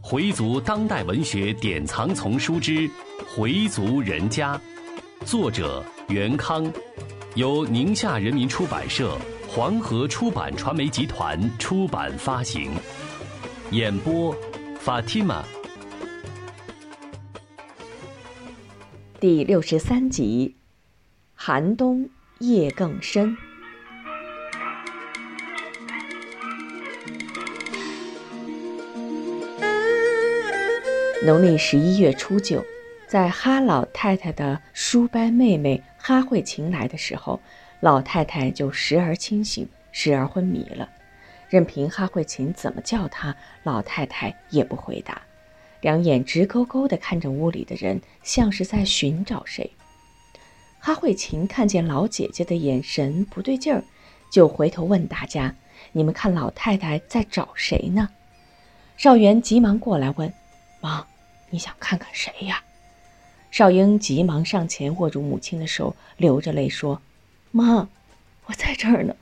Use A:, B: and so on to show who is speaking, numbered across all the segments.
A: 回族当代文学典藏丛书之《回族人家》，作者袁康，由宁夏人民出版社、黄河出版传媒集团出版发行。演播：Fatima。
B: 第六十三集，寒冬夜更深。农历十一月初九，在哈老太太的叔伯妹妹哈慧琴来的时候，老太太就时而清醒，时而昏迷了。任凭哈慧琴怎么叫她，老太太也不回答，两眼直勾勾地看着屋里的人，像是在寻找谁。哈慧琴看见老姐姐的眼神不对劲儿，就回头问大家：“你们看老太太在找谁呢？”少元急忙过来问：“妈。”你想看看谁呀？少英急忙上前握住母亲的手，流着泪说：“妈，我在这儿呢，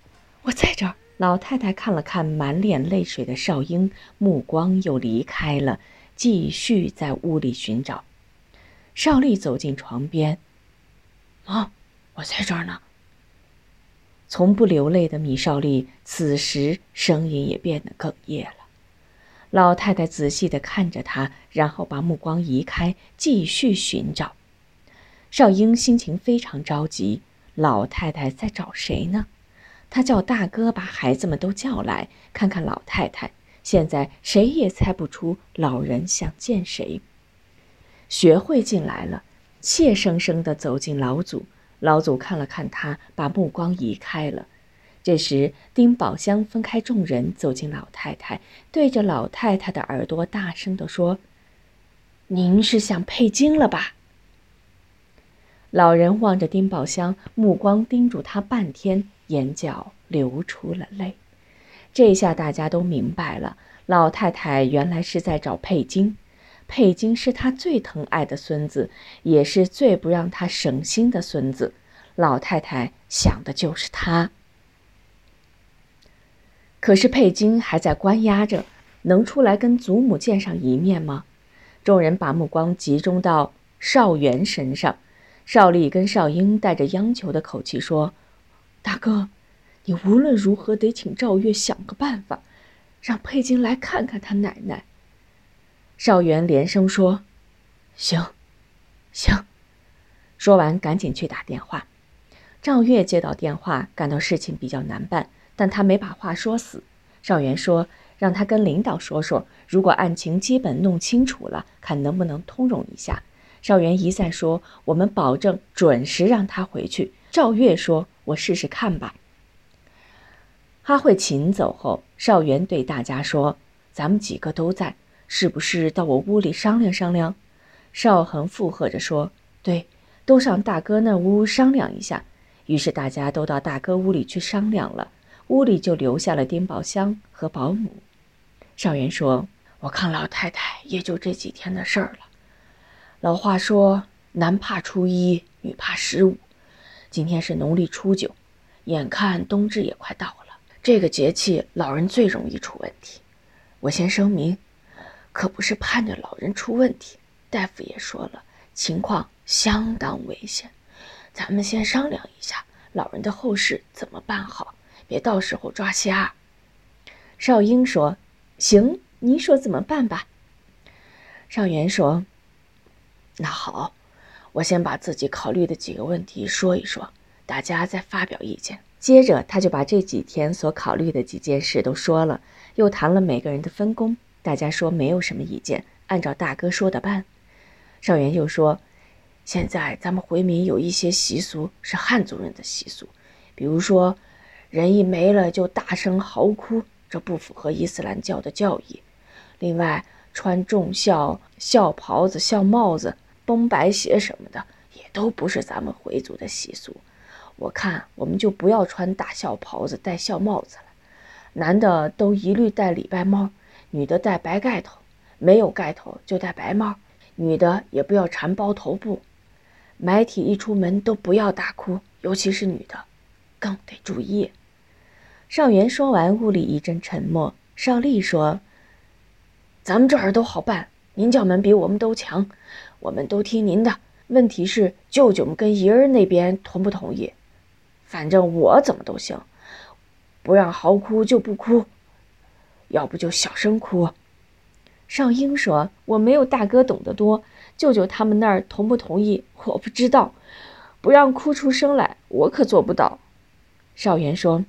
B: 我在这儿。”老太太看了看满脸泪水的少英，目光又离开了，继续在屋里寻找。少丽走进床边：“妈，我在这儿呢。”从不流泪的米少丽此时声音也变得哽咽了。老太太仔细地看着他，然后把目光移开，继续寻找。少英心情非常着急。老太太在找谁呢？她叫大哥把孩子们都叫来，看看老太太。现在谁也猜不出老人想见谁。学会进来了，怯生生地走进老祖。老祖看了看他，把目光移开了。这时，丁宝香分开众人，走进老太太，对着老太太的耳朵大声地说：“您是想配金了吧？”老人望着丁宝香，目光盯住他半天，眼角流出了泪。这下大家都明白了，老太太原来是在找佩金。佩金是他最疼爱的孙子，也是最不让他省心的孙子。老太太想的就是他。可是佩金还在关押着，能出来跟祖母见上一面吗？众人把目光集中到少元身上，少丽跟少英带着央求的口气说：“大哥，你无论如何得请赵月想个办法，让佩金来看看他奶奶。”少元连声说：“行，行。”说完赶紧去打电话。赵月接到电话，感到事情比较难办。但他没把话说死，少元说让他跟领导说说，如果案情基本弄清楚了，看能不能通融一下。少元一再说我们保证准时让他回去。赵月说：“我试试看吧。”哈慧琴走后，少元对大家说：“咱们几个都在，是不是到我屋里商量商量？”少恒附和着说：“对，都上大哥那屋商量一下。”于是大家都到大哥屋里去商量了。屋里就留下了丁宝香和保姆。少元说：“我看老太太也就这几天的事儿了。老话说，男怕初一，女怕十五。今天是农历初九，眼看冬至也快到了，这个节气老人最容易出问题。我先声明，可不是盼着老人出问题。大夫也说了，情况相当危险。咱们先商量一下，老人的后事怎么办好。”别到时候抓瞎。少英说：“行，你说怎么办吧。”少元说：“那好，我先把自己考虑的几个问题说一说，大家再发表意见。”接着他就把这几天所考虑的几件事都说了，又谈了每个人的分工。大家说没有什么意见，按照大哥说的办。少元又说：“现在咱们回民有一些习俗是汉族人的习俗，比如说……”人一没了就大声嚎哭，这不符合伊斯兰教的教义。另外，穿重孝孝袍子、孝帽子、绷白鞋什么的，也都不是咱们回族的习俗。我看我们就不要穿大孝袍子、戴孝帽子了。男的都一律戴礼拜帽，女的戴白盖头，没有盖头就戴白帽。女的也不要缠包头布。埋体一出门都不要大哭，尤其是女的，更得注意。少元说完，屋里一阵沉默。少丽说：“咱们这儿都好办，您叫门比我们都强，我们都听您的。问题是舅舅们跟姨儿那边同不同意？反正我怎么都行，不让嚎哭就不哭，要不就小声哭。
C: 少英说：“我没有大哥懂得多，舅舅他们那儿同不同意我不知道，不让哭出声来，我可做不到。”
B: 少元说：“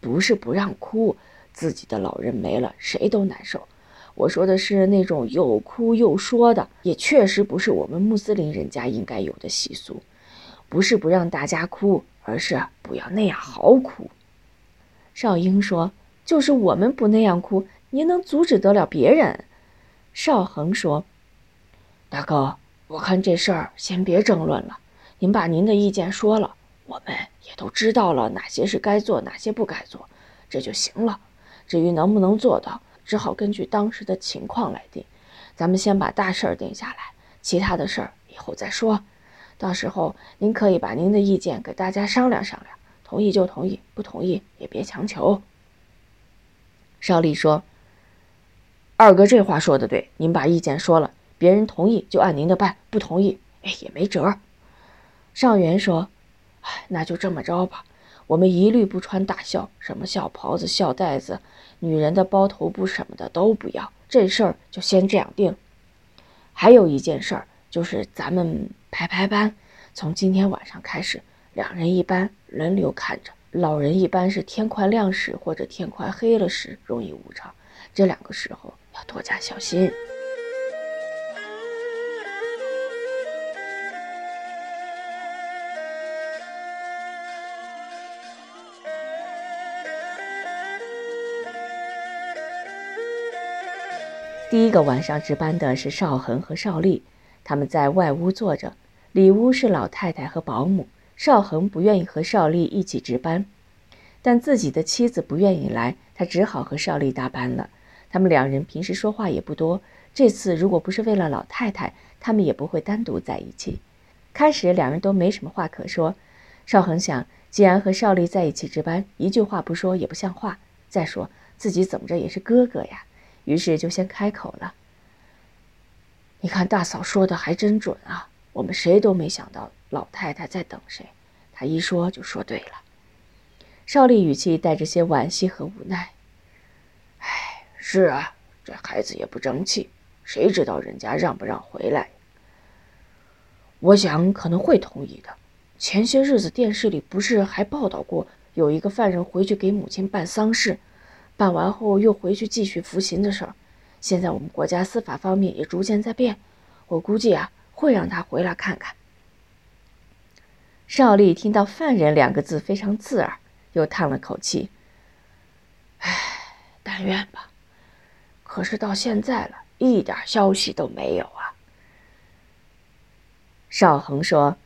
B: 不是不让哭，自己的老人没了，谁都难受。我说的是那种又哭又说的，也确实不是我们穆斯林人家应该有的习俗。不是不让大家哭，而是不要那样嚎哭。”
C: 少英说：“就是我们不那样哭，您能阻止得了别人？”
B: 邵恒说：“大哥，我看这事儿先别争论了，您把您的意见说了，我们也都知道了哪些是该做，哪些不该做，这就行了。至于能不能做到，只好根据当时的情况来定。咱们先把大事儿定下来，其他的事儿以后再说。到时候您可以把您的意见给大家商量商量，同意就同意，不同意也别强求。”
C: 邵丽说。
B: 二哥这话说的对，您把意见说了，别人同意就按您的办，不同意，哎也没辙。
C: 上元说：“
B: 哎，那就这么着吧，我们一律不穿大孝，什么孝袍子、孝带子，女人的包头布什么的都不要，这事儿就先这样定。还有一件事儿，就是咱们排排班，从今天晚上开始，两人一班，轮流看着。老人一般是天快亮时或者天快黑了时容易误场，这两个时候。”要多加小心。
C: 第一个晚上值班的是邵恒和邵丽，他们在外屋坐着，里屋是老太太和保姆。邵恒不愿意和邵丽一起值班，但自己的妻子不愿意来，他只好和邵丽搭班了。他们两人平时说话也不多，这次如果不是为了老太太，他们也不会单独在一起。开始两人都没什么话可说。邵恒想，既然和邵丽在一起值班，一句话不说也不像话。再说自己怎么着也是哥哥呀，于是就先开口了：“
B: 你看大嫂说的还真准啊，我们谁都没想到老太太在等谁，她一说就说对了。”
C: 邵丽语气带着些惋惜和无奈。
B: 是啊，这孩子也不争气，谁知道人家让不让回来？我想可能会同意的。前些日子电视里不是还报道过，有一个犯人回去给母亲办丧事，办完后又回去继续服刑的事儿。现在我们国家司法方面也逐渐在变，我估计啊会让他回来看看。
C: 邵丽听到“犯人”两个字非常刺耳，又叹了口气：“
B: 唉，但愿吧。”可是到现在了，一点消息都没有啊！
C: 邵恒说：“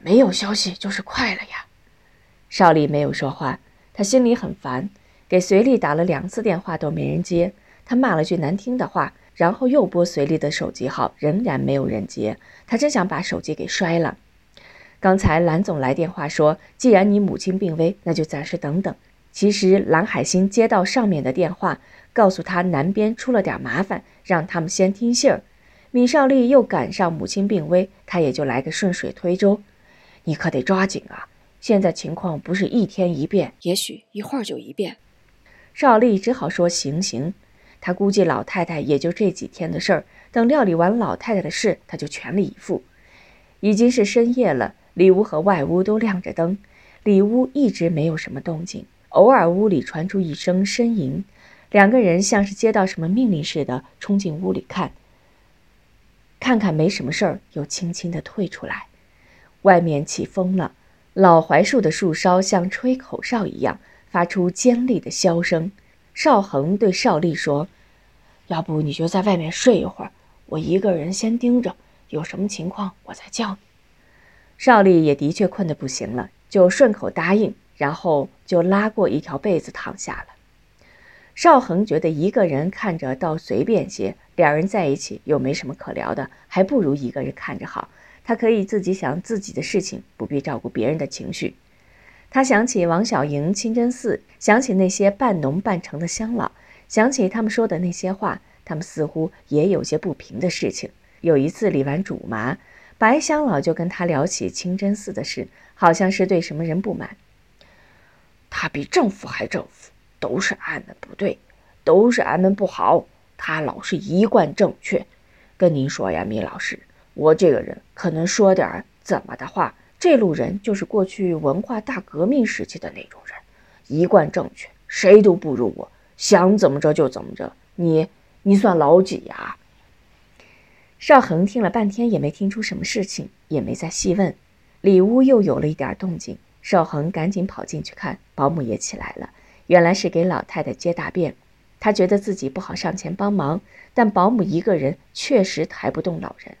B: 没有消息就是快了呀。”
C: 邵丽没有说话，他心里很烦，给随丽打了两次电话都没人接，他骂了句难听的话，然后又拨随丽的手机号，仍然没有人接，他真想把手机给摔了。刚才蓝总来电话说：“既然你母亲病危，那就暂时等等。”其实蓝海星接到上面的电话。告诉他南边出了点麻烦，让他们先听信儿。米少丽又赶上母亲病危，他也就来个顺水推舟。你可得抓紧啊！现在情况不是一天一变，也许一会儿就一变。少丽只好说行行。他估计老太太也就这几天的事儿，等料理完老太太的事，他就全力以赴。已经是深夜了，里屋和外屋都亮着灯。里屋一直没有什么动静，偶尔屋里传出一声呻吟。两个人像是接到什么命令似的，冲进屋里看。看看没什么事儿，又轻轻地退出来。外面起风了，老槐树的树梢像吹口哨一样，发出尖利的箫声。邵恒对邵丽说：“
B: 要不你就在外面睡一会儿，我一个人先盯着，有什么情况我再叫你。”
C: 邵丽也的确困得不行了，就顺口答应，然后就拉过一条被子躺下了。邵恒觉得一个人看着倒随便些，两人在一起又没什么可聊的，还不如一个人看着好。他可以自己想自己的事情，不必照顾别人的情绪。他想起王小莹清真寺，想起那些半农半城的乡老，想起他们说的那些话，
B: 他们似乎也有些不平的事情。有一次理完主麻，白乡老就跟他聊起清真寺的事，好像是对什么人不满。
D: 他比政府还政府，都是俺们不对，都是俺们不好。他老是一贯正确。跟您说呀，米老师，我这个人可能说点怎么的话。这路人就是过去文化大革命时期的那种人，一贯正确，谁都不如我，想怎么着就怎么着。你，你算老几呀？
B: 邵恒听了半天也没听出什么事情，也没再细问。里屋又有了一点动静，邵恒赶紧跑进去看，保姆也起来了，原来是给老太太接大便。他觉得自己不好上前帮忙，但保姆一个人确实抬不动老人，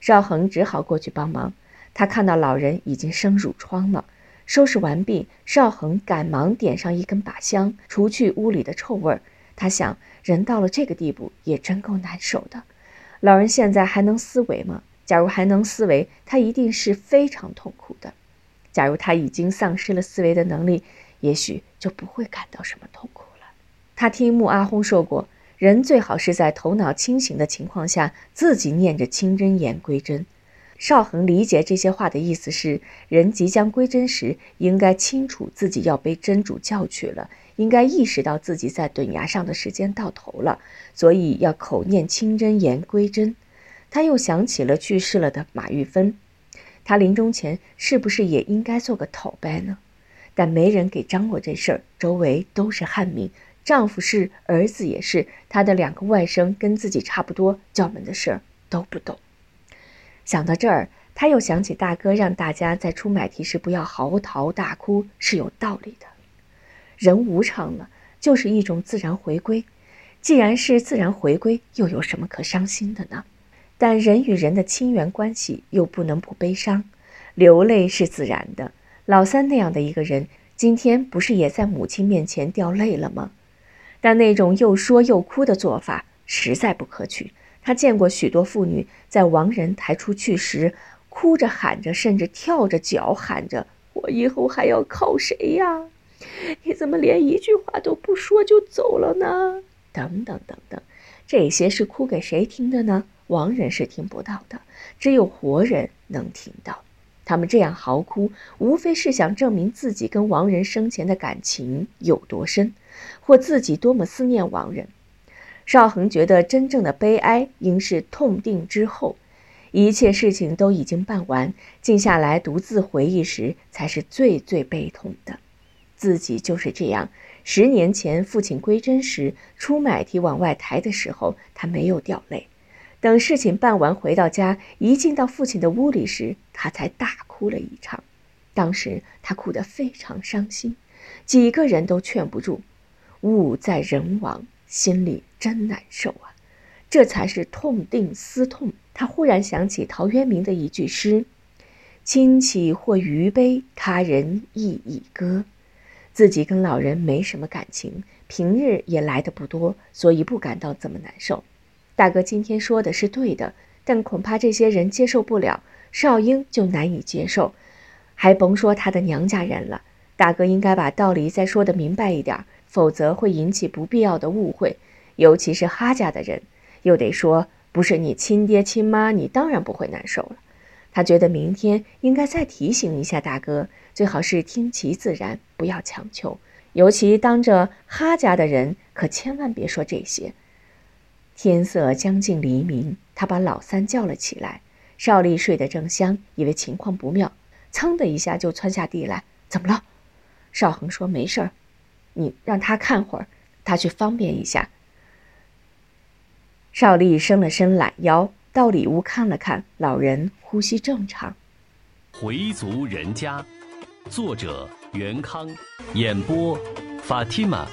B: 邵恒只好过去帮忙。他看到老人已经生褥疮了，收拾完毕，邵恒赶忙点上一根把香，除去屋里的臭味儿。他想，人到了这个地步也真够难受的。老人现在还能思维吗？假如还能思维，他一定是非常痛苦的。假如他已经丧失了思维的能力，也许就不会感到什么痛苦了。他听穆阿轰说过，人最好是在头脑清醒的情况下，自己念着清真言归真。邵恒理解这些话的意思是，人即将归真时，应该清楚自己要被真主叫去了，应该意识到自己在顿崖上的时间到头了，所以要口念清真言归真。他又想起了去世了的马玉芬，他临终前是不是也应该做个头拜呢？但没人给张罗这事儿，周围都是汉民，丈夫是，儿子也是，他的两个外甥跟自己差不多，叫门的事儿都不懂。想到这儿，他又想起大哥让大家在出买提时不要嚎啕大哭是有道理的。人无常了，就是一种自然回归。既然是自然回归，又有什么可伤心的呢？但人与人的亲缘关系又不能不悲伤，流泪是自然的。老三那样的一个人，今天不是也在母亲面前掉泪了吗？但那种又说又哭的做法实在不可取。他见过许多妇女在亡人抬出去时，哭着喊着，甚至跳着脚喊着：“我以后还要靠谁呀？你怎么连一句话都不说就走了呢？”等等等等，这些是哭给谁听的呢？亡人是听不到的，只有活人能听到。他们这样嚎哭，无非是想证明自己跟亡人生前的感情有多深，或自己多么思念亡人。邵恒觉得，真正的悲哀应是痛定之后，一切事情都已经办完，静下来独自回忆时，才是最最悲痛的。自己就是这样。十年前父亲归真时，出买提往外抬的时候，他没有掉泪；等事情办完，回到家，一进到父亲的屋里时，他才大哭了一场。当时他哭得非常伤心，几个人都劝不住。物在人亡。心里真难受啊，这才是痛定思痛。他忽然想起陶渊明的一句诗：“亲戚或余悲，他人亦已歌。”自己跟老人没什么感情，平日也来的不多，所以不感到这么难受。大哥今天说的是对的，但恐怕这些人接受不了，少英就难以接受，还甭说他的娘家人了。大哥应该把道理再说的明白一点。否则会引起不必要的误会，尤其是哈家的人，又得说不是你亲爹亲妈，你当然不会难受了。他觉得明天应该再提醒一下大哥，最好是听其自然，不要强求。尤其当着哈家的人，可千万别说这些。天色将近黎明，他把老三叫了起来。少丽睡得正香，以为情况不妙，噌的一下就窜下地来。怎么了？少恒说没事儿。你让他看会儿，他去方便一下。邵丽伸了伸懒腰，到里屋看了看，老人呼吸正常。
A: 回族人家，作者袁康，演播法蒂玛。